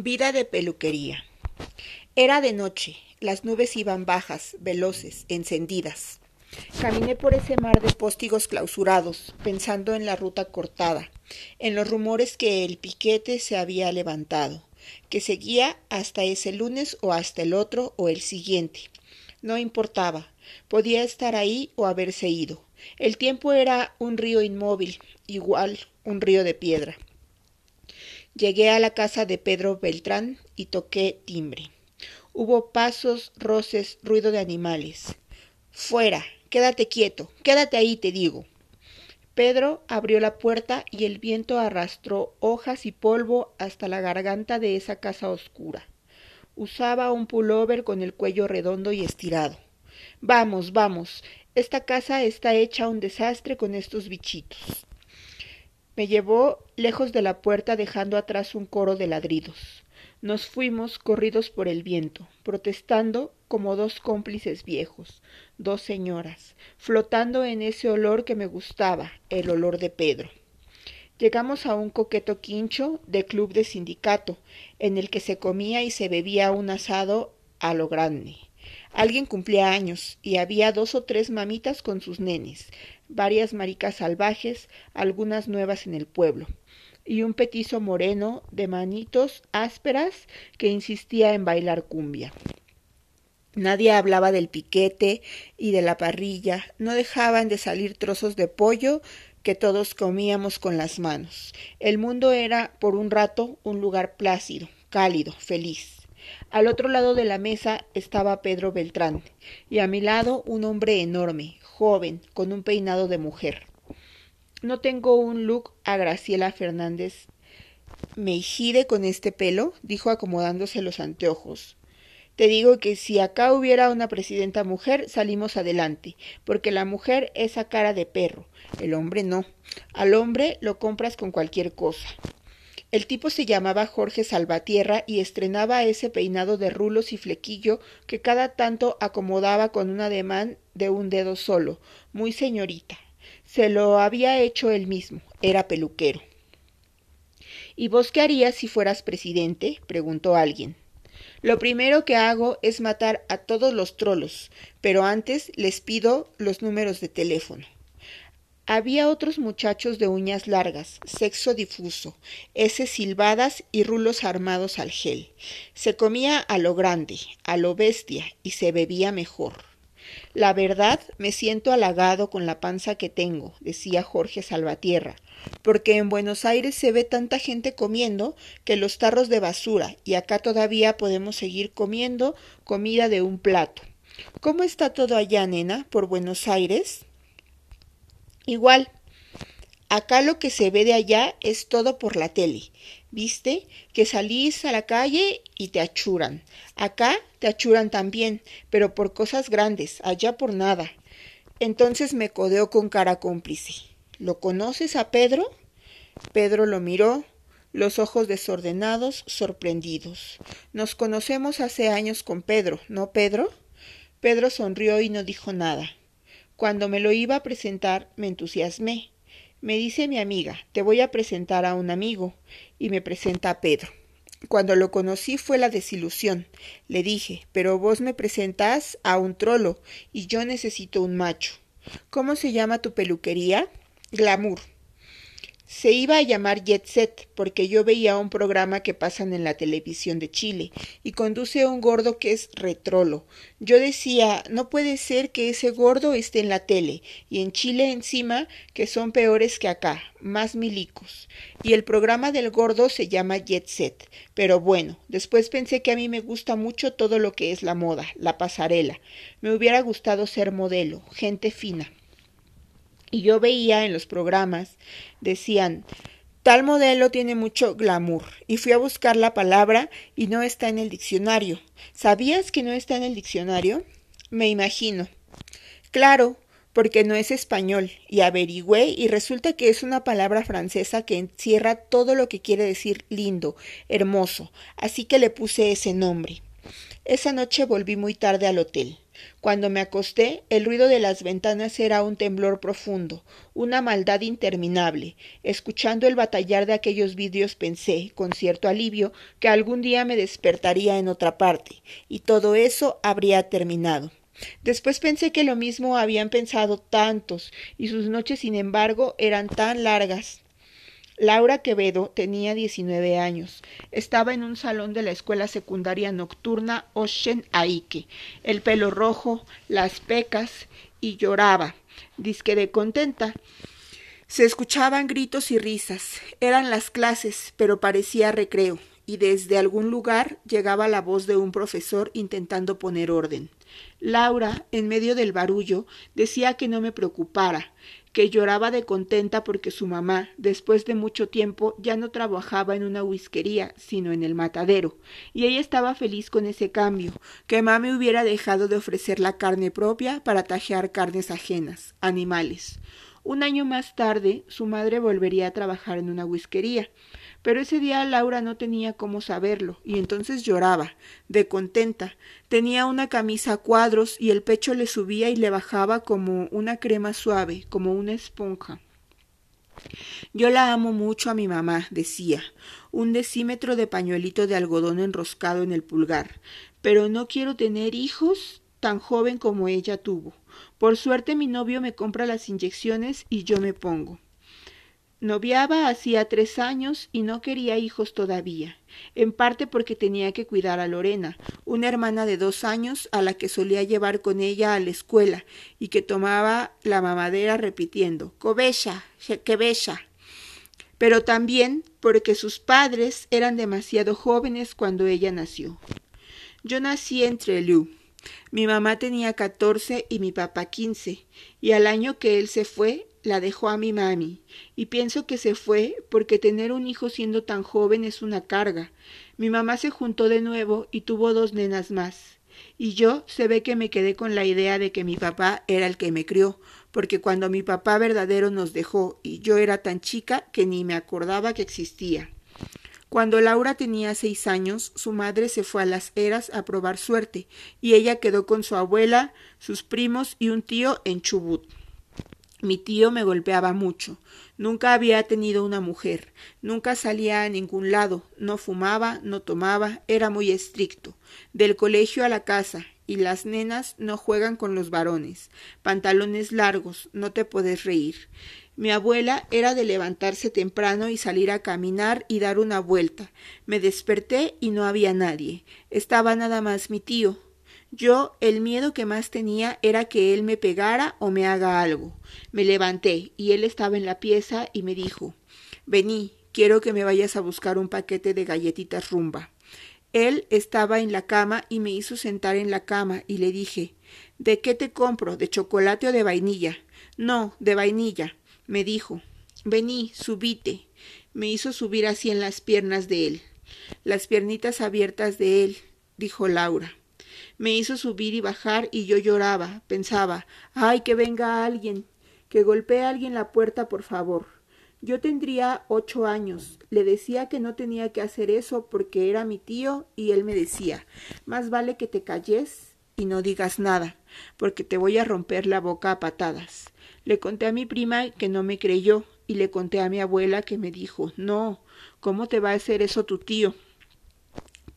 Vida de peluquería. Era de noche, las nubes iban bajas, veloces, encendidas. Caminé por ese mar de póstigos clausurados, pensando en la ruta cortada, en los rumores que el piquete se había levantado, que seguía hasta ese lunes o hasta el otro o el siguiente. No importaba, podía estar ahí o haberse ido. El tiempo era un río inmóvil, igual un río de piedra. Llegué a la casa de Pedro Beltrán y toqué timbre. Hubo pasos, roces, ruido de animales. Fuera, quédate quieto, quédate ahí, te digo. Pedro abrió la puerta y el viento arrastró hojas y polvo hasta la garganta de esa casa oscura. Usaba un pullover con el cuello redondo y estirado. Vamos, vamos, esta casa está hecha un desastre con estos bichitos. Me llevó lejos de la puerta dejando atrás un coro de ladridos. Nos fuimos corridos por el viento, protestando como dos cómplices viejos, dos señoras, flotando en ese olor que me gustaba, el olor de Pedro. Llegamos a un coqueto quincho de club de sindicato, en el que se comía y se bebía un asado a lo grande. Alguien cumplía años y había dos o tres mamitas con sus nenes, varias maricas salvajes, algunas nuevas en el pueblo, y un petizo moreno de manitos ásperas que insistía en bailar cumbia. Nadie hablaba del piquete y de la parrilla, no dejaban de salir trozos de pollo que todos comíamos con las manos. El mundo era, por un rato, un lugar plácido, cálido, feliz. Al otro lado de la mesa estaba Pedro Beltrán, y a mi lado un hombre enorme, joven, con un peinado de mujer. No tengo un look a Graciela Fernández. ¿Me hijide con este pelo? dijo acomodándose los anteojos. Te digo que si acá hubiera una presidenta mujer, salimos adelante, porque la mujer es a cara de perro, el hombre no. Al hombre lo compras con cualquier cosa. El tipo se llamaba Jorge Salvatierra y estrenaba ese peinado de rulos y flequillo que cada tanto acomodaba con un ademán de un dedo solo, muy señorita. Se lo había hecho él mismo, era peluquero. ¿Y vos qué harías si fueras presidente? preguntó alguien. Lo primero que hago es matar a todos los trolos, pero antes les pido los números de teléfono. Había otros muchachos de uñas largas, sexo difuso, heces silbadas y rulos armados al gel. Se comía a lo grande, a lo bestia, y se bebía mejor. La verdad, me siento halagado con la panza que tengo, decía Jorge Salvatierra, porque en Buenos Aires se ve tanta gente comiendo que los tarros de basura, y acá todavía podemos seguir comiendo comida de un plato. ¿Cómo está todo allá, nena, por Buenos Aires? Igual, acá lo que se ve de allá es todo por la tele. ¿Viste? Que salís a la calle y te achuran. Acá te achuran también, pero por cosas grandes, allá por nada. Entonces me codeó con cara cómplice. ¿Lo conoces a Pedro? Pedro lo miró, los ojos desordenados, sorprendidos. Nos conocemos hace años con Pedro, ¿no, Pedro? Pedro sonrió y no dijo nada. Cuando me lo iba a presentar me entusiasmé. Me dice mi amiga, te voy a presentar a un amigo, y me presenta a Pedro. Cuando lo conocí fue la desilusión. Le dije, pero vos me presentás a un trolo, y yo necesito un macho. ¿Cómo se llama tu peluquería? Glamour. Se iba a llamar Jet Set porque yo veía un programa que pasan en la televisión de Chile y conduce un gordo que es retrolo. Yo decía, no puede ser que ese gordo esté en la tele y en Chile encima que son peores que acá, más milicos. Y el programa del gordo se llama Jet Set. Pero bueno, después pensé que a mí me gusta mucho todo lo que es la moda, la pasarela. Me hubiera gustado ser modelo, gente fina. Y yo veía en los programas, decían, tal modelo tiene mucho glamour. Y fui a buscar la palabra y no está en el diccionario. ¿Sabías que no está en el diccionario? Me imagino. Claro, porque no es español, y averigüé y resulta que es una palabra francesa que encierra todo lo que quiere decir lindo, hermoso, así que le puse ese nombre. Esa noche volví muy tarde al hotel. Cuando me acosté, el ruido de las ventanas era un temblor profundo, una maldad interminable. Escuchando el batallar de aquellos vidrios pensé, con cierto alivio, que algún día me despertaría en otra parte, y todo eso habría terminado. Después pensé que lo mismo habían pensado tantos, y sus noches, sin embargo, eran tan largas. Laura Quevedo tenía 19 años. Estaba en un salón de la escuela secundaria nocturna Ocean Aike, el pelo rojo, las pecas, y lloraba, disque de contenta. Se escuchaban gritos y risas. Eran las clases, pero parecía recreo, y desde algún lugar llegaba la voz de un profesor intentando poner orden. Laura, en medio del barullo, decía que no me preocupara, que lloraba de contenta porque su mamá, después de mucho tiempo, ya no trabajaba en una whiskería, sino en el matadero, y ella estaba feliz con ese cambio, que mami hubiera dejado de ofrecer la carne propia para tajear carnes ajenas, animales. Un año más tarde, su madre volvería a trabajar en una whiskería, pero ese día Laura no tenía cómo saberlo, y entonces lloraba, de contenta. Tenía una camisa a cuadros y el pecho le subía y le bajaba como una crema suave, como una esponja. Yo la amo mucho a mi mamá, decía, un decímetro de pañuelito de algodón enroscado en el pulgar, pero no quiero tener hijos tan joven como ella tuvo. Por suerte mi novio me compra las inyecciones y yo me pongo. Noviaba hacía tres años y no quería hijos todavía, en parte porque tenía que cuidar a Lorena, una hermana de dos años a la que solía llevar con ella a la escuela y que tomaba la mamadera repitiendo Cobecha, que bella. Pero también porque sus padres eran demasiado jóvenes cuando ella nació. Yo nací entre Lu. Mi mamá tenía catorce y mi papá quince, y al año que él se fue, la dejó a mi mami, y pienso que se fue porque tener un hijo siendo tan joven es una carga. Mi mamá se juntó de nuevo y tuvo dos nenas más. Y yo se ve que me quedé con la idea de que mi papá era el que me crió, porque cuando mi papá verdadero nos dejó y yo era tan chica que ni me acordaba que existía. Cuando Laura tenía seis años, su madre se fue a las eras a probar suerte, y ella quedó con su abuela, sus primos y un tío en Chubut. Mi tío me golpeaba mucho. Nunca había tenido una mujer. Nunca salía a ningún lado. No fumaba, no tomaba. Era muy estricto. Del colegio a la casa. Y las nenas no juegan con los varones. Pantalones largos. No te puedes reír. Mi abuela era de levantarse temprano y salir a caminar y dar una vuelta. Me desperté y no había nadie. Estaba nada más mi tío, yo el miedo que más tenía era que él me pegara o me haga algo. Me levanté y él estaba en la pieza y me dijo Vení, quiero que me vayas a buscar un paquete de galletitas rumba. Él estaba en la cama y me hizo sentar en la cama y le dije ¿De qué te compro? ¿De chocolate o de vainilla? No, de vainilla. Me dijo Vení, subite. Me hizo subir así en las piernas de él. Las piernitas abiertas de él, dijo Laura. Me hizo subir y bajar y yo lloraba. Pensaba, ay, que venga alguien, que golpee a alguien la puerta, por favor. Yo tendría ocho años. Le decía que no tenía que hacer eso porque era mi tío y él me decía, más vale que te calles y no digas nada, porque te voy a romper la boca a patadas. Le conté a mi prima que no me creyó y le conté a mi abuela que me dijo, no, ¿cómo te va a hacer eso tu tío?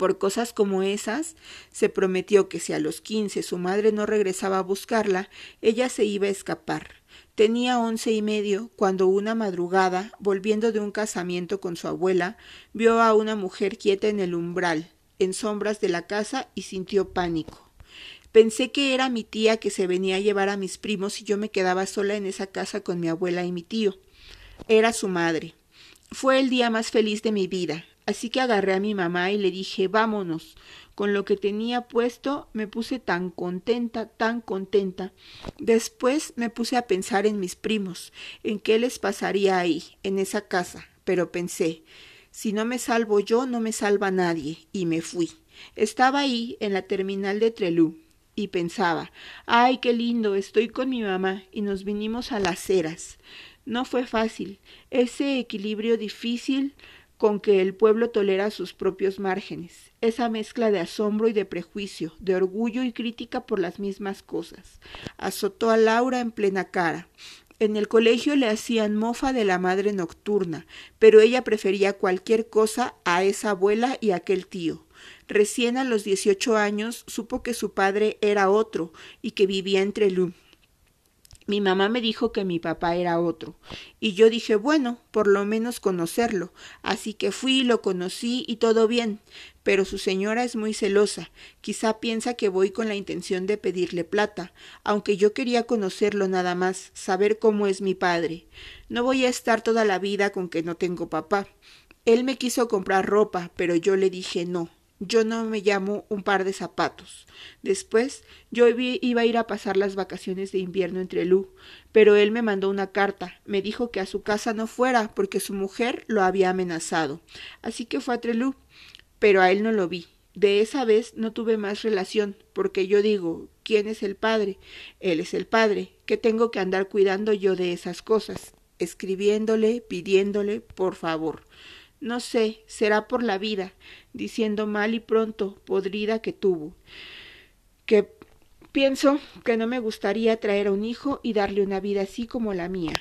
Por cosas como esas, se prometió que si a los quince su madre no regresaba a buscarla, ella se iba a escapar. Tenía once y medio cuando una madrugada, volviendo de un casamiento con su abuela, vio a una mujer quieta en el umbral, en sombras de la casa, y sintió pánico. Pensé que era mi tía que se venía a llevar a mis primos y yo me quedaba sola en esa casa con mi abuela y mi tío. Era su madre. Fue el día más feliz de mi vida. Así que agarré a mi mamá y le dije vámonos. Con lo que tenía puesto me puse tan contenta, tan contenta. Después me puse a pensar en mis primos, en qué les pasaría ahí, en esa casa. Pero pensé, si no me salvo yo, no me salva nadie, y me fui. Estaba ahí, en la terminal de Trelú, y pensaba, ay, qué lindo, estoy con mi mamá, y nos vinimos a las eras. No fue fácil. Ese equilibrio difícil con que el pueblo tolera sus propios márgenes, esa mezcla de asombro y de prejuicio, de orgullo y crítica por las mismas cosas. Azotó a Laura en plena cara. En el colegio le hacían mofa de la madre nocturna, pero ella prefería cualquier cosa a esa abuela y aquel tío. Recién a los dieciocho años supo que su padre era otro y que vivía entre Lu. Mi mamá me dijo que mi papá era otro, y yo dije, bueno, por lo menos conocerlo, así que fui, lo conocí y todo bien, pero su señora es muy celosa, quizá piensa que voy con la intención de pedirle plata, aunque yo quería conocerlo nada más, saber cómo es mi padre. No voy a estar toda la vida con que no tengo papá. Él me quiso comprar ropa, pero yo le dije no, yo no me llamo un par de zapatos. Después yo iba a ir a pasar las vacaciones de invierno entre Lu, pero él me mandó una carta, me dijo que a su casa no fuera porque su mujer lo había amenazado. Así que fue a Trelú, pero a él no lo vi. De esa vez no tuve más relación, porque yo digo, ¿quién es el padre? Él es el padre. ¿Qué tengo que andar cuidando yo de esas cosas? Escribiéndole, pidiéndole, por favor. No sé, será por la vida, diciendo mal y pronto, podrida que tuvo. Que pienso que no me gustaría traer a un hijo y darle una vida así como la mía.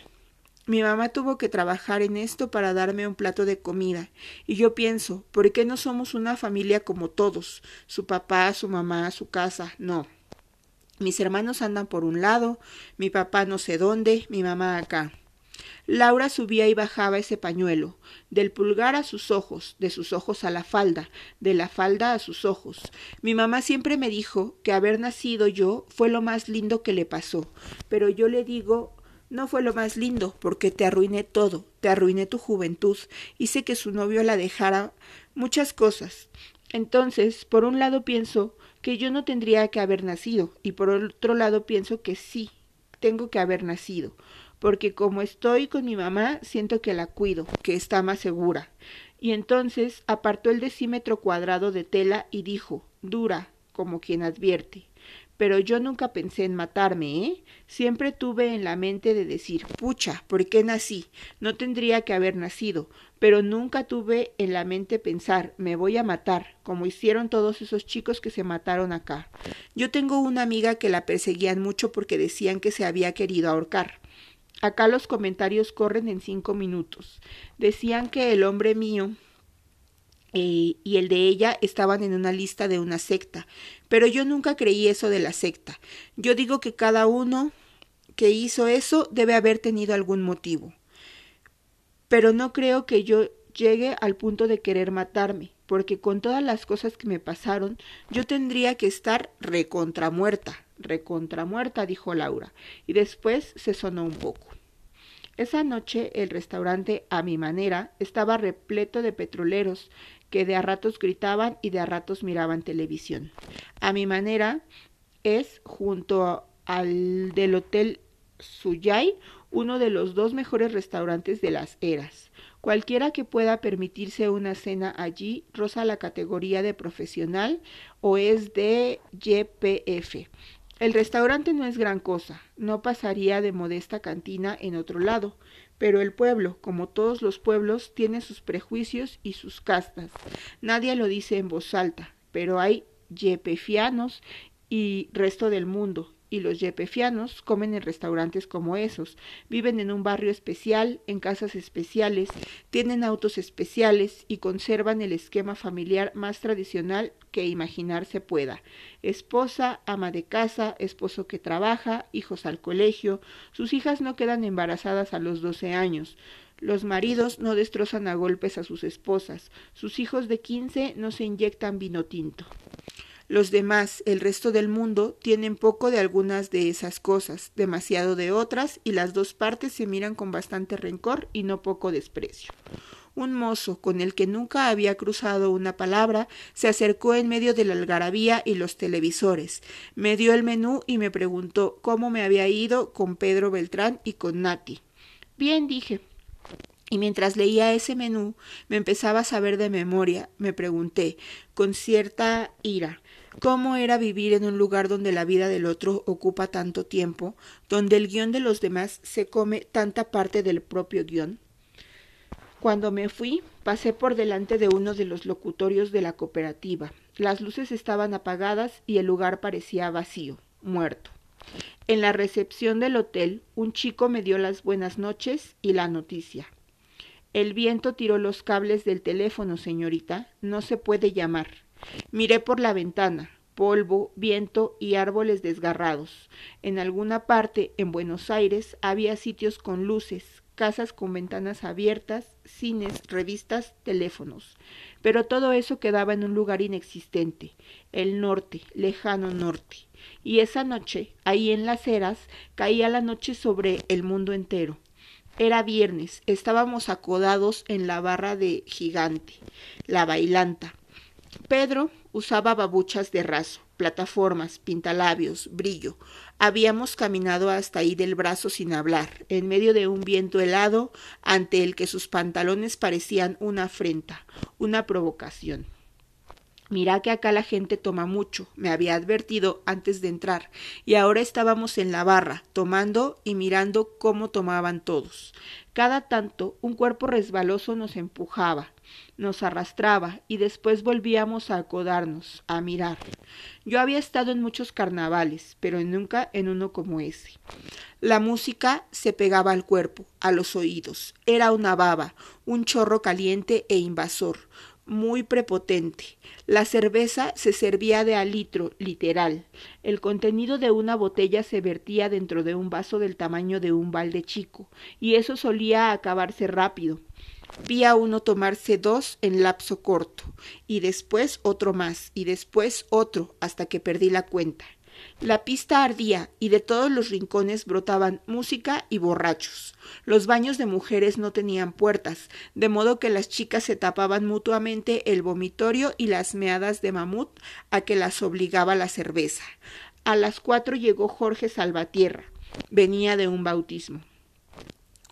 Mi mamá tuvo que trabajar en esto para darme un plato de comida, y yo pienso, ¿por qué no somos una familia como todos? Su papá, su mamá, su casa, no. Mis hermanos andan por un lado, mi papá no sé dónde, mi mamá acá. Laura subía y bajaba ese pañuelo, del pulgar a sus ojos, de sus ojos a la falda, de la falda a sus ojos. Mi mamá siempre me dijo que haber nacido yo fue lo más lindo que le pasó, pero yo le digo no fue lo más lindo, porque te arruiné todo, te arruiné tu juventud, hice que su novio la dejara muchas cosas. Entonces, por un lado pienso que yo no tendría que haber nacido, y por otro lado pienso que sí, tengo que haber nacido porque como estoy con mi mamá, siento que la cuido, que está más segura. Y entonces apartó el decímetro cuadrado de tela y dijo, dura, como quien advierte. Pero yo nunca pensé en matarme, ¿eh? Siempre tuve en la mente de decir, pucha, ¿por qué nací? No tendría que haber nacido, pero nunca tuve en la mente pensar, me voy a matar, como hicieron todos esos chicos que se mataron acá. Yo tengo una amiga que la perseguían mucho porque decían que se había querido ahorcar. Acá los comentarios corren en cinco minutos. Decían que el hombre mío eh, y el de ella estaban en una lista de una secta, pero yo nunca creí eso de la secta. Yo digo que cada uno que hizo eso debe haber tenido algún motivo. Pero no creo que yo llegue al punto de querer matarme, porque con todas las cosas que me pasaron, yo tendría que estar recontramuerta, recontramuerta, dijo Laura, y después se sonó un poco. Esa noche el restaurante a mi manera estaba repleto de petroleros que de a ratos gritaban y de a ratos miraban televisión. A mi manera es, junto al del Hotel Suyay, uno de los dos mejores restaurantes de las eras. Cualquiera que pueda permitirse una cena allí roza la categoría de profesional o es de YPF. El restaurante no es gran cosa, no pasaría de modesta cantina en otro lado, pero el pueblo, como todos los pueblos, tiene sus prejuicios y sus castas. Nadie lo dice en voz alta, pero hay yepefianos y resto del mundo, y los yepefianos comen en restaurantes como esos, viven en un barrio especial, en casas especiales, tienen autos especiales y conservan el esquema familiar más tradicional que imaginarse pueda. Esposa, ama de casa, esposo que trabaja, hijos al colegio, sus hijas no quedan embarazadas a los doce años. Los maridos no destrozan a golpes a sus esposas, sus hijos de quince no se inyectan vino tinto. Los demás, el resto del mundo, tienen poco de algunas de esas cosas, demasiado de otras, y las dos partes se miran con bastante rencor y no poco desprecio. Un mozo, con el que nunca había cruzado una palabra, se acercó en medio de la algarabía y los televisores. Me dio el menú y me preguntó cómo me había ido con Pedro Beltrán y con Nati. Bien, dije. Y mientras leía ese menú, me empezaba a saber de memoria, me pregunté, con cierta ira, cómo era vivir en un lugar donde la vida del otro ocupa tanto tiempo, donde el guion de los demás se come tanta parte del propio guion. Cuando me fui, Pasé por delante de uno de los locutorios de la cooperativa. Las luces estaban apagadas y el lugar parecía vacío, muerto. En la recepción del hotel, un chico me dio las buenas noches y la noticia. El viento tiró los cables del teléfono, señorita. No se puede llamar. Miré por la ventana. Polvo, viento y árboles desgarrados. En alguna parte, en Buenos Aires, había sitios con luces, casas con ventanas abiertas, cines, revistas, teléfonos. Pero todo eso quedaba en un lugar inexistente, el norte, lejano norte. Y esa noche, ahí en las eras, caía la noche sobre el mundo entero. Era viernes, estábamos acodados en la barra de gigante, la bailanta. Pedro usaba babuchas de raso, plataformas, pintalabios, brillo. Habíamos caminado hasta ahí del brazo sin hablar, en medio de un viento helado, ante el que sus pantalones parecían una afrenta, una provocación. Mira que acá la gente toma mucho, me había advertido antes de entrar, y ahora estábamos en la barra, tomando y mirando cómo tomaban todos. Cada tanto un cuerpo resbaloso nos empujaba, nos arrastraba, y después volvíamos a acodarnos, a mirar. Yo había estado en muchos carnavales, pero nunca en uno como ese. La música se pegaba al cuerpo, a los oídos. Era una baba, un chorro caliente e invasor, muy prepotente. La cerveza se servía de a litro, literal. El contenido de una botella se vertía dentro de un vaso del tamaño de un balde chico, y eso solía acabarse rápido. Vi a uno tomarse dos en lapso corto, y después otro más, y después otro, hasta que perdí la cuenta. La pista ardía y de todos los rincones brotaban música y borrachos. Los baños de mujeres no tenían puertas, de modo que las chicas se tapaban mutuamente el vomitorio y las meadas de mamut a que las obligaba la cerveza. A las cuatro llegó Jorge Salvatierra. Venía de un bautismo.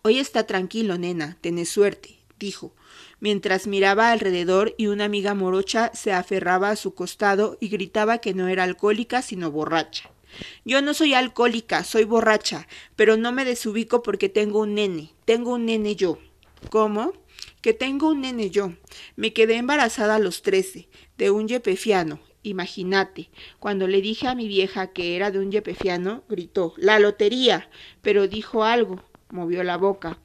Hoy está tranquilo, nena, tenés suerte, dijo mientras miraba alrededor y una amiga morocha se aferraba a su costado y gritaba que no era alcohólica sino borracha. Yo no soy alcohólica, soy borracha, pero no me desubico porque tengo un nene, tengo un nene yo. ¿Cómo? Que tengo un nene yo. Me quedé embarazada a los trece, de un yepefiano. Imagínate, cuando le dije a mi vieja que era de un yepefiano, gritó, ¡La lotería! pero dijo algo, movió la boca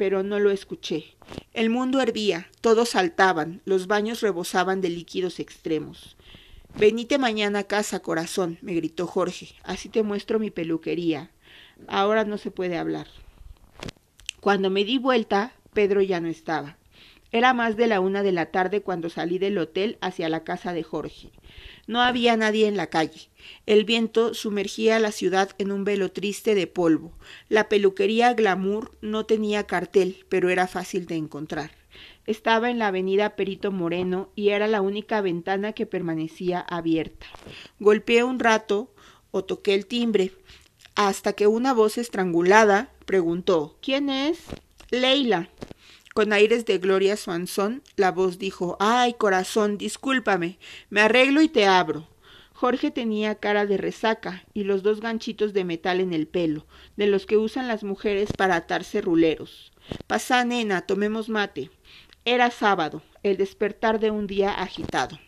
pero no lo escuché. El mundo hervía, todos saltaban, los baños rebosaban de líquidos extremos. Venite mañana a casa, corazón, me gritó Jorge. Así te muestro mi peluquería. Ahora no se puede hablar. Cuando me di vuelta, Pedro ya no estaba. Era más de la una de la tarde cuando salí del hotel hacia la casa de Jorge. No había nadie en la calle. El viento sumergía la ciudad en un velo triste de polvo. La peluquería Glamour no tenía cartel, pero era fácil de encontrar. Estaba en la avenida Perito Moreno y era la única ventana que permanecía abierta. Golpeé un rato o toqué el timbre, hasta que una voz estrangulada preguntó ¿Quién es? Leila. Con aires de Gloria Swanson, la voz dijo Ay, corazón, discúlpame, me arreglo y te abro. Jorge tenía cara de resaca y los dos ganchitos de metal en el pelo, de los que usan las mujeres para atarse ruleros. Pasá, nena, tomemos mate. Era sábado, el despertar de un día agitado.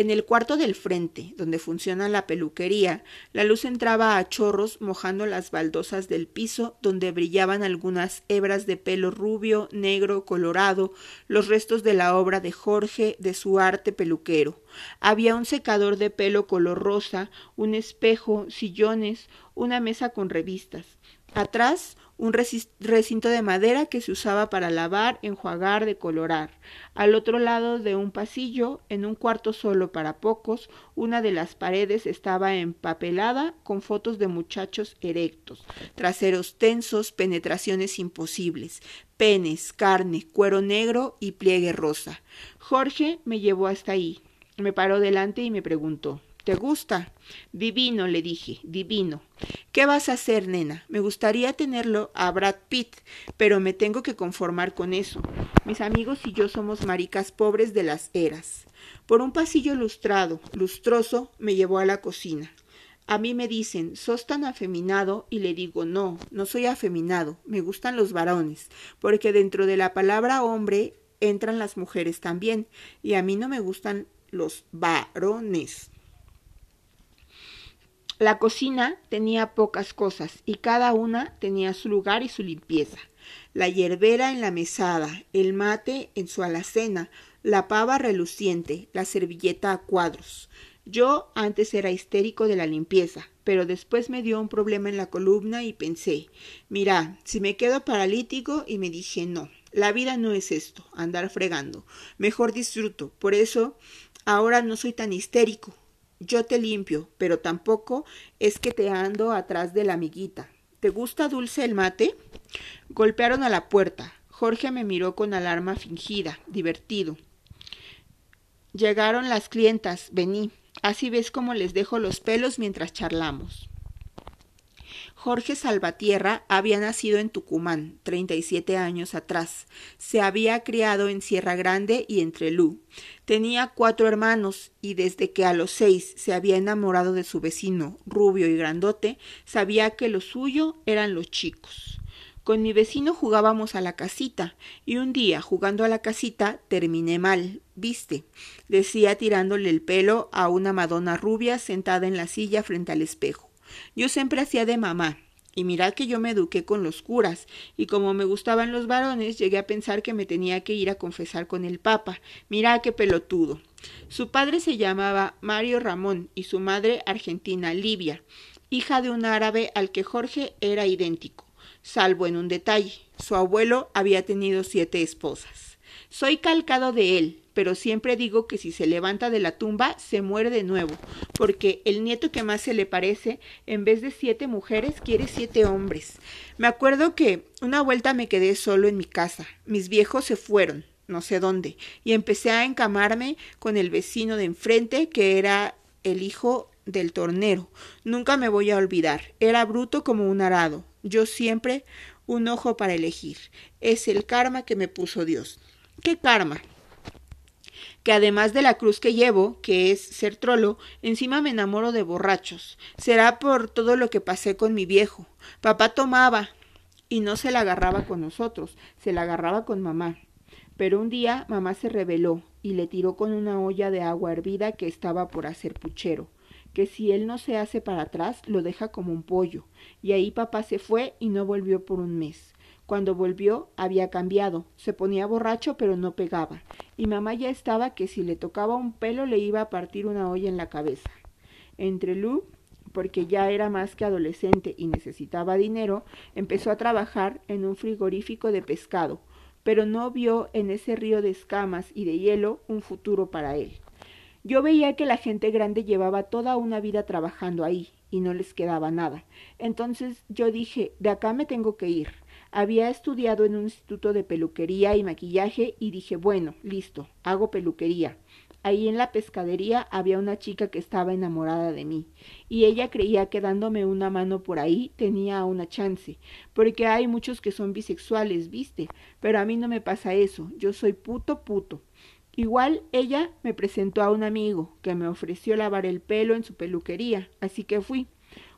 En el cuarto del frente, donde funciona la peluquería, la luz entraba a chorros mojando las baldosas del piso, donde brillaban algunas hebras de pelo rubio, negro, colorado, los restos de la obra de Jorge, de su arte peluquero. Había un secador de pelo color rosa, un espejo, sillones, una mesa con revistas. Atrás, un recinto de madera que se usaba para lavar, enjuagar, decolorar. Al otro lado de un pasillo, en un cuarto solo para pocos, una de las paredes estaba empapelada con fotos de muchachos erectos, traseros tensos, penetraciones imposibles, penes, carne, cuero negro y pliegue rosa. Jorge me llevó hasta ahí. Me paró delante y me preguntó ¿Te gusta? Divino, le dije, divino. ¿Qué vas a hacer, nena? Me gustaría tenerlo a Brad Pitt, pero me tengo que conformar con eso. Mis amigos y yo somos maricas pobres de las eras. Por un pasillo lustrado, lustroso, me llevó a la cocina. A mí me dicen, sos tan afeminado, y le digo, no, no soy afeminado, me gustan los varones, porque dentro de la palabra hombre entran las mujeres también, y a mí no me gustan los varones. La cocina tenía pocas cosas y cada una tenía su lugar y su limpieza. La hierbera en la mesada, el mate en su alacena, la pava reluciente, la servilleta a cuadros. Yo antes era histérico de la limpieza, pero después me dio un problema en la columna y pensé, mira, si me quedo paralítico y me dije no, la vida no es esto, andar fregando, mejor disfruto, por eso ahora no soy tan histérico, yo te limpio, pero tampoco es que te ando atrás de la amiguita. ¿Te gusta dulce el mate? Golpearon a la puerta. Jorge me miró con alarma fingida, divertido. Llegaron las clientas, vení. Así ves cómo les dejo los pelos mientras charlamos. Jorge Salvatierra había nacido en Tucumán, 37 años atrás. Se había criado en Sierra Grande y en Trelú. Tenía cuatro hermanos y desde que a los seis se había enamorado de su vecino, rubio y grandote, sabía que lo suyo eran los chicos. Con mi vecino jugábamos a la casita y un día jugando a la casita terminé mal, viste, decía tirándole el pelo a una Madonna rubia sentada en la silla frente al espejo. Yo siempre hacía de mamá. Y mirad que yo me eduqué con los curas, y como me gustaban los varones, llegué a pensar que me tenía que ir a confesar con el Papa. Mirad qué pelotudo. Su padre se llamaba Mario Ramón y su madre Argentina Livia, hija de un árabe al que Jorge era idéntico, salvo en un detalle. Su abuelo había tenido siete esposas. Soy calcado de él, pero siempre digo que si se levanta de la tumba se muere de nuevo, porque el nieto que más se le parece, en vez de siete mujeres, quiere siete hombres. Me acuerdo que una vuelta me quedé solo en mi casa. Mis viejos se fueron, no sé dónde, y empecé a encamarme con el vecino de enfrente, que era el hijo del tornero. Nunca me voy a olvidar. Era bruto como un arado. Yo siempre un ojo para elegir. Es el karma que me puso Dios. ¿Qué karma? Que además de la cruz que llevo, que es ser trolo, encima me enamoro de borrachos. Será por todo lo que pasé con mi viejo. Papá tomaba y no se la agarraba con nosotros, se la agarraba con mamá. Pero un día mamá se rebeló y le tiró con una olla de agua hervida que estaba por hacer puchero, que si él no se hace para atrás lo deja como un pollo. Y ahí papá se fue y no volvió por un mes. Cuando volvió había cambiado, se ponía borracho pero no pegaba, y mamá ya estaba que si le tocaba un pelo le iba a partir una olla en la cabeza. Entre Lu, porque ya era más que adolescente y necesitaba dinero, empezó a trabajar en un frigorífico de pescado, pero no vio en ese río de escamas y de hielo un futuro para él. Yo veía que la gente grande llevaba toda una vida trabajando ahí y no les quedaba nada. Entonces yo dije, de acá me tengo que ir. Había estudiado en un instituto de peluquería y maquillaje y dije, bueno, listo, hago peluquería. Ahí en la pescadería había una chica que estaba enamorada de mí, y ella creía que dándome una mano por ahí tenía una chance, porque hay muchos que son bisexuales, viste, pero a mí no me pasa eso, yo soy puto puto. Igual ella me presentó a un amigo que me ofreció lavar el pelo en su peluquería, así que fui.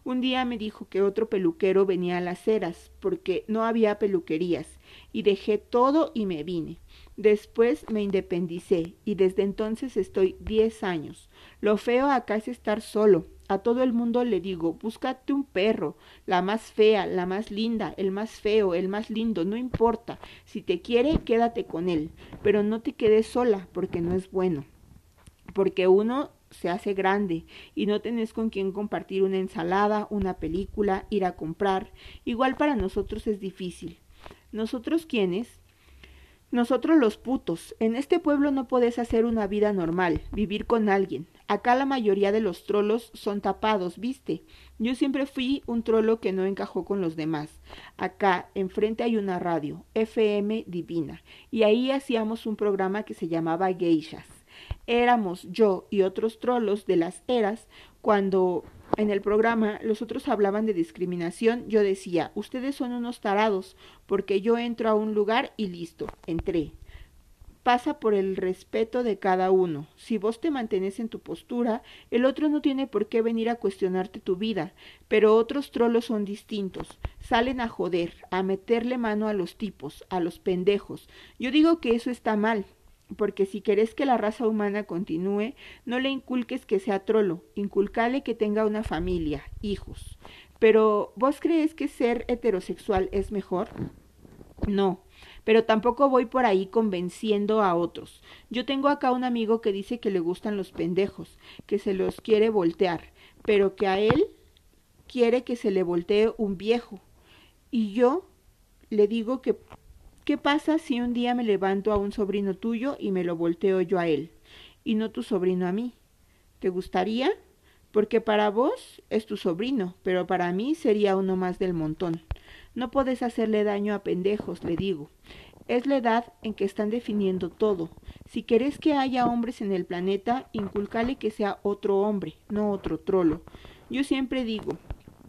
Un día me dijo que otro peluquero venía a las eras, porque no había peluquerías, y dejé todo y me vine. Después me independicé, y desde entonces estoy diez años. Lo feo acá es estar solo. A todo el mundo le digo, búscate un perro, la más fea, la más linda, el más feo, el más lindo, no importa. Si te quiere, quédate con él, pero no te quedes sola, porque no es bueno. Porque uno se hace grande y no tenés con quién compartir una ensalada, una película, ir a comprar. Igual para nosotros es difícil. ¿Nosotros quiénes? Nosotros los putos. En este pueblo no podés hacer una vida normal, vivir con alguien. Acá la mayoría de los trolos son tapados, ¿viste? Yo siempre fui un trolo que no encajó con los demás. Acá, enfrente hay una radio, FM Divina, y ahí hacíamos un programa que se llamaba Geishas éramos yo y otros trolos de las eras, cuando en el programa los otros hablaban de discriminación, yo decía, ustedes son unos tarados, porque yo entro a un lugar y listo, entré. pasa por el respeto de cada uno. Si vos te mantienes en tu postura, el otro no tiene por qué venir a cuestionarte tu vida, pero otros trolos son distintos. Salen a joder, a meterle mano a los tipos, a los pendejos. Yo digo que eso está mal, porque si querés que la raza humana continúe, no le inculques que sea trolo, inculcale que tenga una familia, hijos. Pero, ¿vos crees que ser heterosexual es mejor? No, pero tampoco voy por ahí convenciendo a otros. Yo tengo acá un amigo que dice que le gustan los pendejos, que se los quiere voltear, pero que a él quiere que se le voltee un viejo. Y yo le digo que ¿qué pasa si un día me levanto a un sobrino tuyo y me lo volteo yo a él, y no tu sobrino a mí? ¿Te gustaría? Porque para vos es tu sobrino, pero para mí sería uno más del montón. No puedes hacerle daño a pendejos, le digo. Es la edad en que están definiendo todo. Si querés que haya hombres en el planeta, inculcale que sea otro hombre, no otro trolo. Yo siempre digo,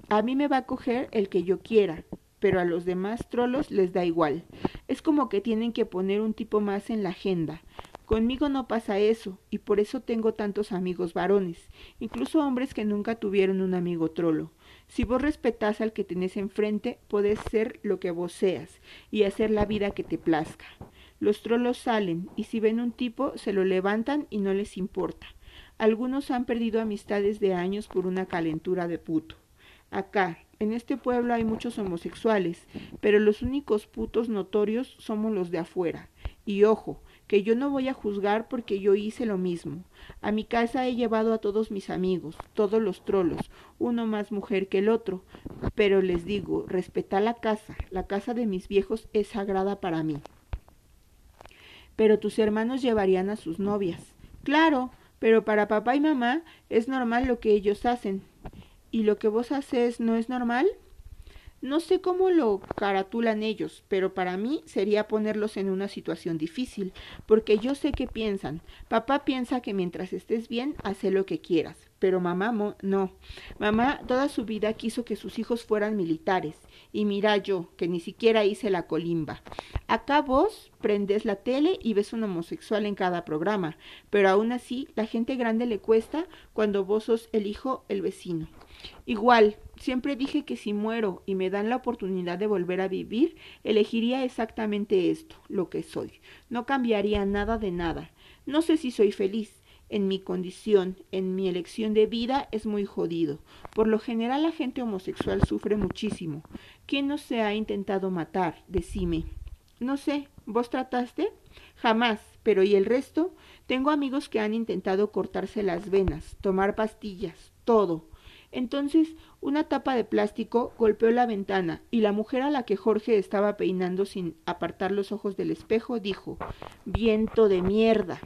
a mí me va a coger el que yo quiera, pero a los demás trolos les da igual. Es como que tienen que poner un tipo más en la agenda. Conmigo no pasa eso, y por eso tengo tantos amigos varones, incluso hombres que nunca tuvieron un amigo trolo. Si vos respetás al que tenés enfrente, podés ser lo que vos seas y hacer la vida que te plazca. Los trolos salen y si ven un tipo se lo levantan y no les importa. Algunos han perdido amistades de años por una calentura de puto. Acá, en este pueblo hay muchos homosexuales, pero los únicos putos notorios somos los de afuera. Y ojo, que yo no voy a juzgar porque yo hice lo mismo. A mi casa he llevado a todos mis amigos, todos los trolos, uno más mujer que el otro, pero les digo, respeta la casa, la casa de mis viejos es sagrada para mí. Pero tus hermanos llevarían a sus novias. Claro, pero para papá y mamá es normal lo que ellos hacen. ¿Y lo que vos haces no es normal? No sé cómo lo caratulan ellos, pero para mí sería ponerlos en una situación difícil, porque yo sé que piensan. Papá piensa que mientras estés bien, hace lo que quieras, pero mamá no. Mamá toda su vida quiso que sus hijos fueran militares, y mira yo, que ni siquiera hice la colimba. Acá vos prendes la tele y ves un homosexual en cada programa, pero aún así la gente grande le cuesta cuando vos sos el hijo, el vecino. Igual, siempre dije que si muero y me dan la oportunidad de volver a vivir, elegiría exactamente esto, lo que soy. No cambiaría nada de nada. No sé si soy feliz. En mi condición, en mi elección de vida, es muy jodido. Por lo general la gente homosexual sufre muchísimo. ¿Quién no se ha intentado matar? Decime. No sé, ¿vos trataste? Jamás. Pero ¿y el resto? Tengo amigos que han intentado cortarse las venas, tomar pastillas, todo. Entonces una tapa de plástico golpeó la ventana y la mujer a la que Jorge estaba peinando sin apartar los ojos del espejo dijo Viento de mierda.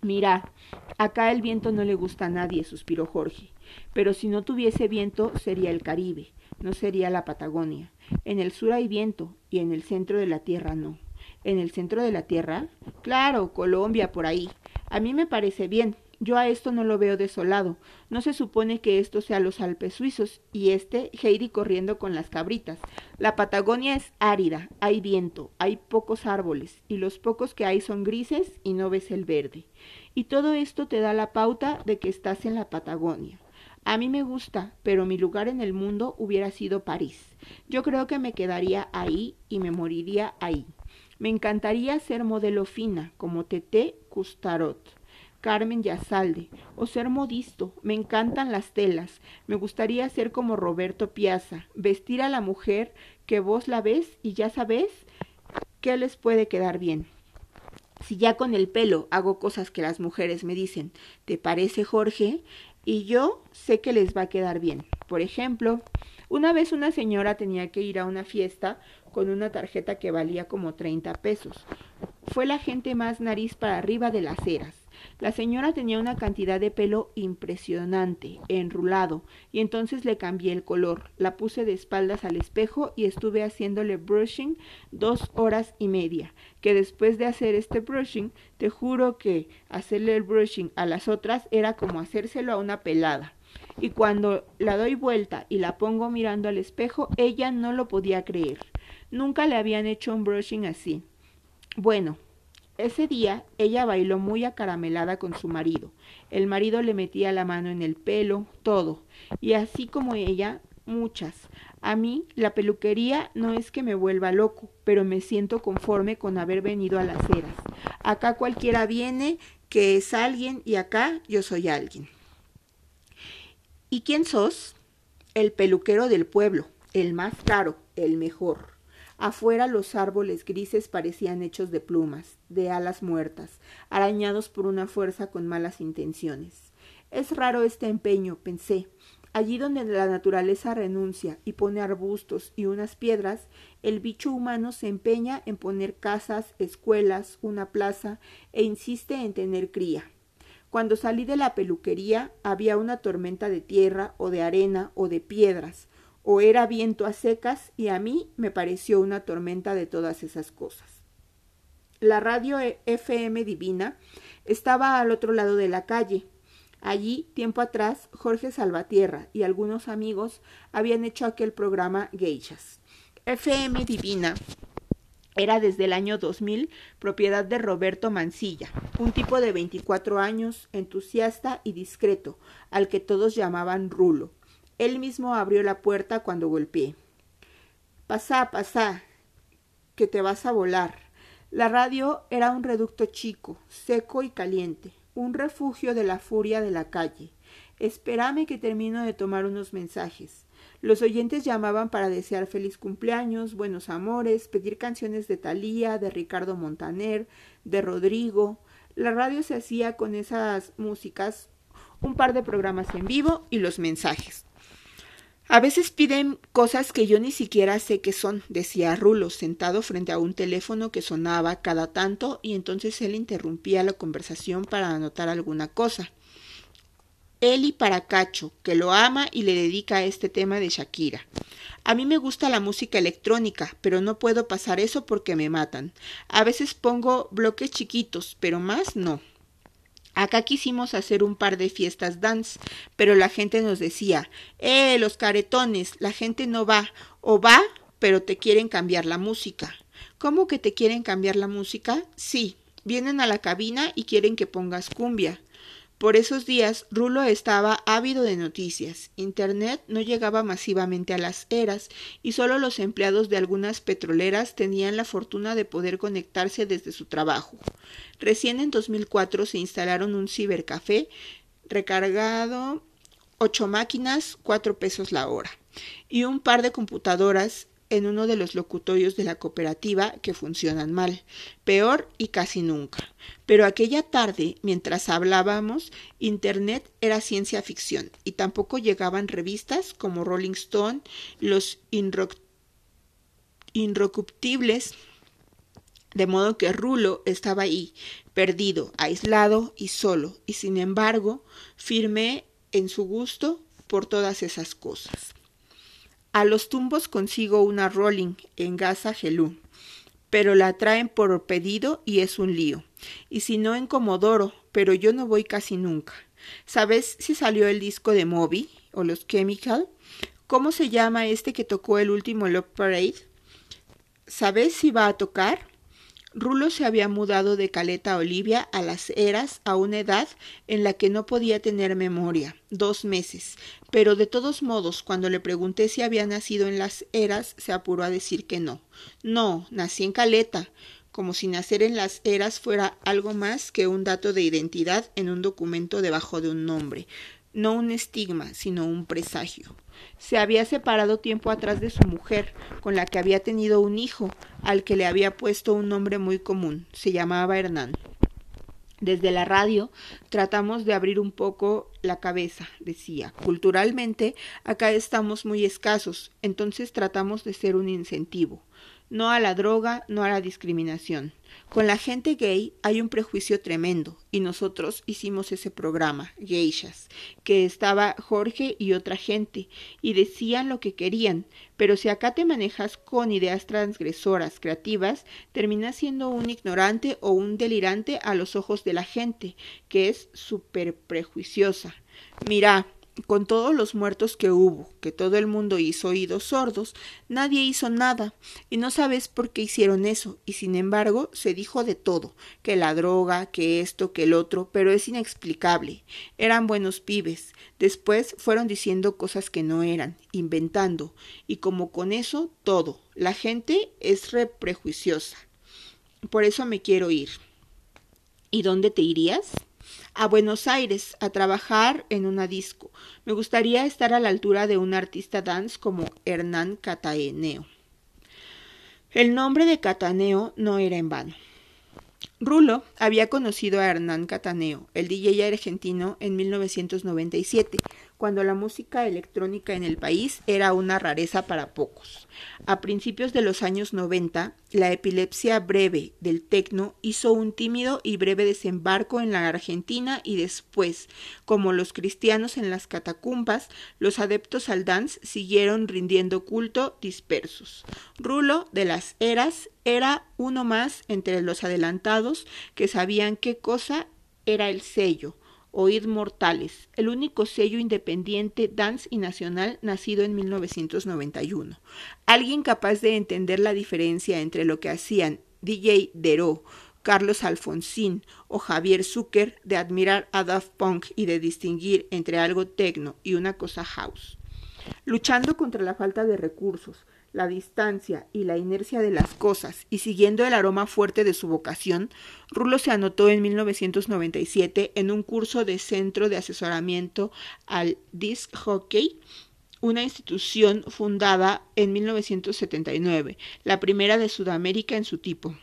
Mira, acá el viento no le gusta a nadie, suspiró Jorge. Pero si no tuviese viento sería el Caribe, no sería la Patagonia. En el sur hay viento y en el centro de la tierra no. ¿En el centro de la tierra? Claro, Colombia, por ahí. A mí me parece bien, yo a esto no lo veo desolado. No se supone que esto sea los Alpes suizos y este Heidi corriendo con las cabritas. La Patagonia es árida, hay viento, hay pocos árboles y los pocos que hay son grises y no ves el verde. Y todo esto te da la pauta de que estás en la Patagonia. A mí me gusta, pero mi lugar en el mundo hubiera sido París. Yo creo que me quedaría ahí y me moriría ahí. Me encantaría ser modelo fina, como Tete Custarot. Carmen Yasalde, o ser modisto. Me encantan las telas. Me gustaría ser como Roberto Piazza, vestir a la mujer que vos la ves y ya sabes qué les puede quedar bien. Si ya con el pelo hago cosas que las mujeres me dicen, ¿te parece Jorge? Y yo sé que les va a quedar bien. Por ejemplo, una vez una señora tenía que ir a una fiesta con una tarjeta que valía como 30 pesos. Fue la gente más nariz para arriba de las eras. La señora tenía una cantidad de pelo impresionante, enrulado, y entonces le cambié el color. La puse de espaldas al espejo y estuve haciéndole brushing dos horas y media. Que después de hacer este brushing, te juro que hacerle el brushing a las otras era como hacérselo a una pelada. Y cuando la doy vuelta y la pongo mirando al espejo, ella no lo podía creer. Nunca le habían hecho un brushing así. Bueno, Ese día ella bailó muy acaramelada con su marido. El marido le metía la mano en el pelo, todo. Y así como ella, muchas. A mí la peluquería no es que me vuelva loco, pero me siento conforme con haber venido a las eras. Acá cualquiera viene que es alguien y acá yo soy alguien. ¿Y quién sos? El peluquero del pueblo, el más caro, el mejor. Afuera los árboles grises parecían hechos de plumas, de alas muertas, arañados por una fuerza con malas intenciones. Es raro este empeño, pensé. Allí donde la naturaleza renuncia y pone arbustos y unas piedras, el bicho humano se empeña en poner casas, escuelas, una plaza e insiste en tener cría. Cuando salí de la peluquería había una tormenta de tierra o de arena o de piedras, o era viento a secas y a mí me pareció una tormenta de todas esas cosas. La radio FM Divina estaba al otro lado de la calle. Allí, tiempo atrás, Jorge Salvatierra y algunos amigos habían hecho aquel programa Geishas. FM Divina era desde el año 2000 propiedad de Roberto Mancilla, un tipo de 24 años, entusiasta y discreto, al que todos llamaban Rulo. Él mismo abrió la puerta cuando golpeé. Pasá, pasá, que te vas a volar. La radio era un reducto chico, seco y caliente, un refugio de la furia de la calle. Espérame que termino de tomar unos mensajes. Los oyentes llamaban para desear feliz cumpleaños, buenos amores, pedir canciones de Talía, de Ricardo Montaner, de Rodrigo. La radio se hacía con esas músicas, un par de programas en vivo y los mensajes. A veces piden cosas que yo ni siquiera sé qué son, decía Rulo, sentado frente a un teléfono que sonaba cada tanto y entonces él interrumpía la conversación para anotar alguna cosa. Eli Paracacho, que lo ama y le dedica este tema de Shakira. A mí me gusta la música electrónica, pero no puedo pasar eso porque me matan. A veces pongo bloques chiquitos, pero más no. Acá quisimos hacer un par de fiestas dance, pero la gente nos decía, eh, los caretones, la gente no va, o va, pero te quieren cambiar la música. ¿Cómo que te quieren cambiar la música? Sí, vienen a la cabina y quieren que pongas cumbia. Por esos días, Rulo estaba ávido de noticias. Internet no llegaba masivamente a las eras y solo los empleados de algunas petroleras tenían la fortuna de poder conectarse desde su trabajo. Recién en 2004 se instalaron un cibercafé recargado, ocho máquinas, cuatro pesos la hora, y un par de computadoras en uno de los locutorios de la cooperativa que funcionan mal, peor y casi nunca. Pero aquella tarde, mientras hablábamos, Internet era ciencia ficción y tampoco llegaban revistas como Rolling Stone, los Inrocuptibles, de modo que Rulo estaba ahí, perdido, aislado y solo, y sin embargo firmé en su gusto por todas esas cosas. A los tumbos consigo una rolling en Gaza Gelú, pero la traen por pedido y es un lío. Y si no en Comodoro, pero yo no voy casi nunca. ¿Sabes si salió el disco de Moby o los Chemical? ¿Cómo se llama este que tocó el último Love Parade? ¿Sabes si va a tocar? Rulo se había mudado de Caleta Olivia a las Eras a una edad en la que no podía tener memoria, dos meses, pero de todos modos, cuando le pregunté si había nacido en las Eras, se apuró a decir que no. No, nací en Caleta, como si nacer en las Eras fuera algo más que un dato de identidad en un documento debajo de un nombre, no un estigma, sino un presagio. Se había separado tiempo atrás de su mujer, con la que había tenido un hijo, al que le había puesto un nombre muy común, se llamaba Hernán. Desde la radio tratamos de abrir un poco la cabeza, decía. Culturalmente, acá estamos muy escasos, entonces tratamos de ser un incentivo no a la droga, no a la discriminación. Con la gente gay hay un prejuicio tremendo y nosotros hicimos ese programa, Geishas, que estaba Jorge y otra gente y decían lo que querían, pero si acá te manejas con ideas transgresoras, creativas, terminas siendo un ignorante o un delirante a los ojos de la gente, que es súper prejuiciosa. Mira, con todos los muertos que hubo, que todo el mundo hizo oídos sordos, nadie hizo nada, y no sabes por qué hicieron eso, y sin embargo se dijo de todo, que la droga, que esto, que el otro, pero es inexplicable. Eran buenos pibes. Después fueron diciendo cosas que no eran, inventando, y como con eso todo. La gente es re prejuiciosa. Por eso me quiero ir. ¿Y dónde te irías? A Buenos Aires a trabajar en una disco. Me gustaría estar a la altura de un artista dance como Hernán Cataneo. El nombre de Cataneo no era en vano. Rulo había conocido a Hernán Cataneo, el DJ argentino, en 1997, cuando la música electrónica en el país era una rareza para pocos. A principios de los años 90, la epilepsia breve del tecno hizo un tímido y breve desembarco en la Argentina y después, como los cristianos en las catacumbas, los adeptos al dance siguieron rindiendo culto dispersos. Rulo de las Eras era uno más entre los adelantados que sabían qué cosa era el sello, Oíd Mortales, el único sello independiente dance y nacional nacido en 1991. Alguien capaz de entender la diferencia entre lo que hacían DJ Dero, Carlos Alfonsín o Javier Zucker, de admirar a Daft Punk y de distinguir entre algo tecno y una cosa house. Luchando contra la falta de recursos, la distancia y la inercia de las cosas, y siguiendo el aroma fuerte de su vocación, Rulo se anotó en 1997 en un curso de centro de asesoramiento al disc hockey, una institución fundada en 1979, la primera de Sudamérica en su tipo.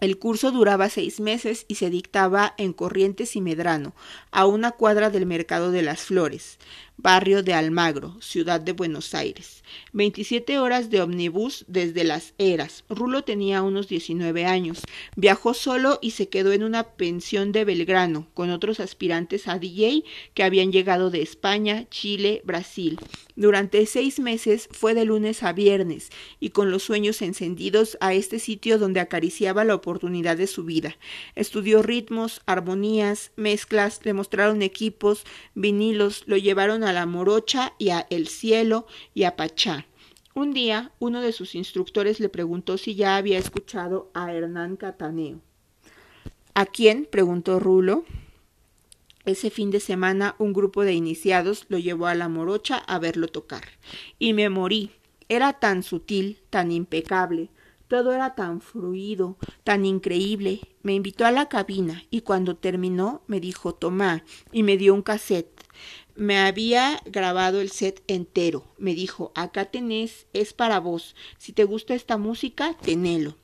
El curso duraba seis meses y se dictaba en Corrientes y Medrano, a una cuadra del Mercado de las Flores barrio de Almagro, ciudad de Buenos Aires. 27 horas de omnibus desde las eras. Rulo tenía unos 19 años. Viajó solo y se quedó en una pensión de Belgrano con otros aspirantes a DJ que habían llegado de España, Chile, Brasil. Durante seis meses fue de lunes a viernes y con los sueños encendidos a este sitio donde acariciaba la oportunidad de su vida. Estudió ritmos, armonías, mezclas, le mostraron equipos, vinilos, lo llevaron a la Morocha y a El Cielo y a Pachá. Un día, uno de sus instructores le preguntó si ya había escuchado a Hernán Cataneo. ¿A quién? preguntó Rulo. Ese fin de semana un grupo de iniciados lo llevó a la morocha a verlo tocar. Y me morí. Era tan sutil, tan impecable, todo era tan fluido, tan increíble. Me invitó a la cabina y cuando terminó me dijo Tomá y me dio un cassette. Me había grabado el set entero. Me dijo, acá tenés, es para vos. Si te gusta esta música, tenelo.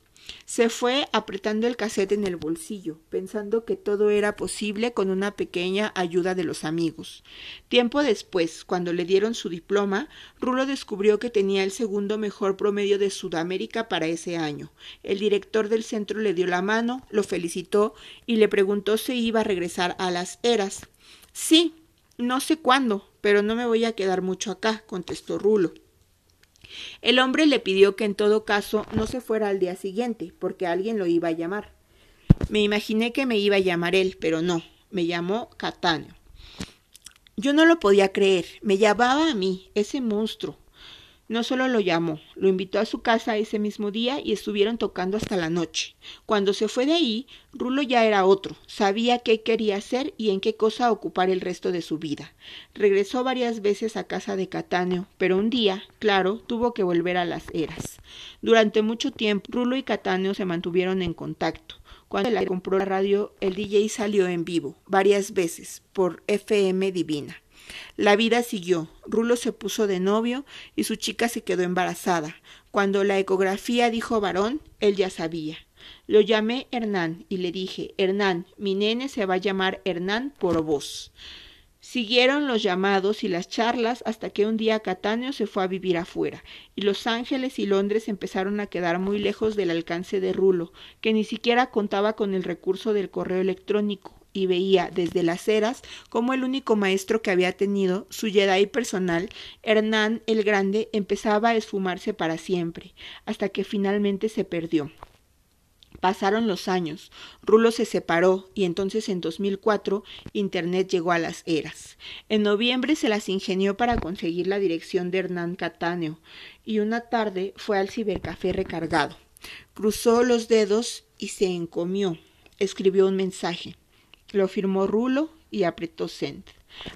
Se fue apretando el cassette en el bolsillo, pensando que todo era posible con una pequeña ayuda de los amigos. Tiempo después, cuando le dieron su diploma, Rulo descubrió que tenía el segundo mejor promedio de Sudamérica para ese año. El director del centro le dio la mano, lo felicitó y le preguntó si iba a regresar a las eras. Sí, no sé cuándo, pero no me voy a quedar mucho acá, contestó Rulo. El hombre le pidió que en todo caso no se fuera al día siguiente, porque alguien lo iba a llamar. Me imaginé que me iba a llamar él, pero no, me llamó Catáneo. Yo no lo podía creer, me llamaba a mí, ese monstruo. No solo lo llamó, lo invitó a su casa ese mismo día y estuvieron tocando hasta la noche. Cuando se fue de ahí, Rulo ya era otro, sabía qué quería hacer y en qué cosa ocupar el resto de su vida. Regresó varias veces a casa de Catáneo, pero un día, claro, tuvo que volver a las eras. Durante mucho tiempo, Rulo y Catáneo se mantuvieron en contacto. Cuando le compró la radio, el DJ salió en vivo, varias veces, por FM Divina. La vida siguió. Rulo se puso de novio y su chica se quedó embarazada. Cuando la ecografía dijo varón, él ya sabía. Lo llamé Hernán y le dije, Hernán, mi nene se va a llamar Hernán por vos. Siguieron los llamados y las charlas hasta que un día Catáneo se fue a vivir afuera, y Los Ángeles y Londres empezaron a quedar muy lejos del alcance de Rulo, que ni siquiera contaba con el recurso del correo electrónico y veía desde las eras como el único maestro que había tenido, su Jedi personal, Hernán el Grande, empezaba a esfumarse para siempre, hasta que finalmente se perdió. Pasaron los años, Rulo se separó y entonces en 2004 Internet llegó a las eras. En noviembre se las ingenió para conseguir la dirección de Hernán Catáneo y una tarde fue al cibercafé recargado. Cruzó los dedos y se encomió. Escribió un mensaje. Lo firmó Rulo y apretó send.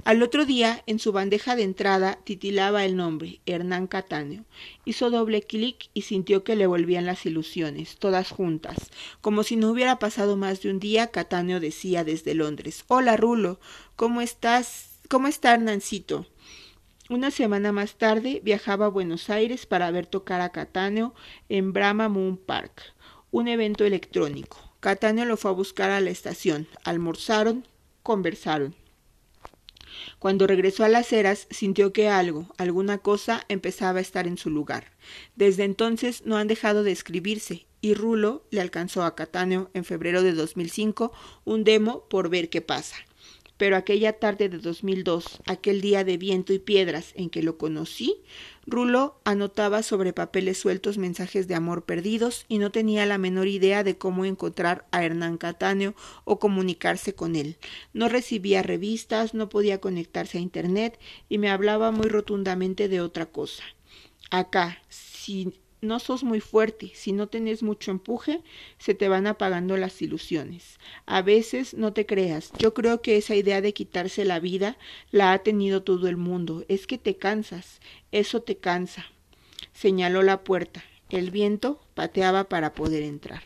Al otro día, en su bandeja de entrada, titilaba el nombre, Hernán Catáneo. Hizo doble clic y sintió que le volvían las ilusiones, todas juntas. Como si no hubiera pasado más de un día, Catáneo decía desde Londres, Hola, Rulo, ¿cómo estás? ¿Cómo está Hernancito? Una semana más tarde viajaba a Buenos Aires para ver tocar a Catáneo en Brahma Moon Park, un evento electrónico. Catáneo lo fue a buscar a la estación, almorzaron, conversaron. Cuando regresó a las eras, sintió que algo, alguna cosa, empezaba a estar en su lugar. Desde entonces no han dejado de escribirse, y Rulo le alcanzó a Catáneo en febrero de 2005 un demo por ver qué pasa pero aquella tarde de 2002, aquel día de viento y piedras en que lo conocí, Rulo anotaba sobre papeles sueltos mensajes de amor perdidos y no tenía la menor idea de cómo encontrar a Hernán Catáneo o comunicarse con él. No recibía revistas, no podía conectarse a Internet y me hablaba muy rotundamente de otra cosa. Acá, si no sos muy fuerte, si no tenés mucho empuje, se te van apagando las ilusiones. A veces no te creas, yo creo que esa idea de quitarse la vida la ha tenido todo el mundo. Es que te cansas, eso te cansa. Señaló la puerta. El viento pateaba para poder entrar.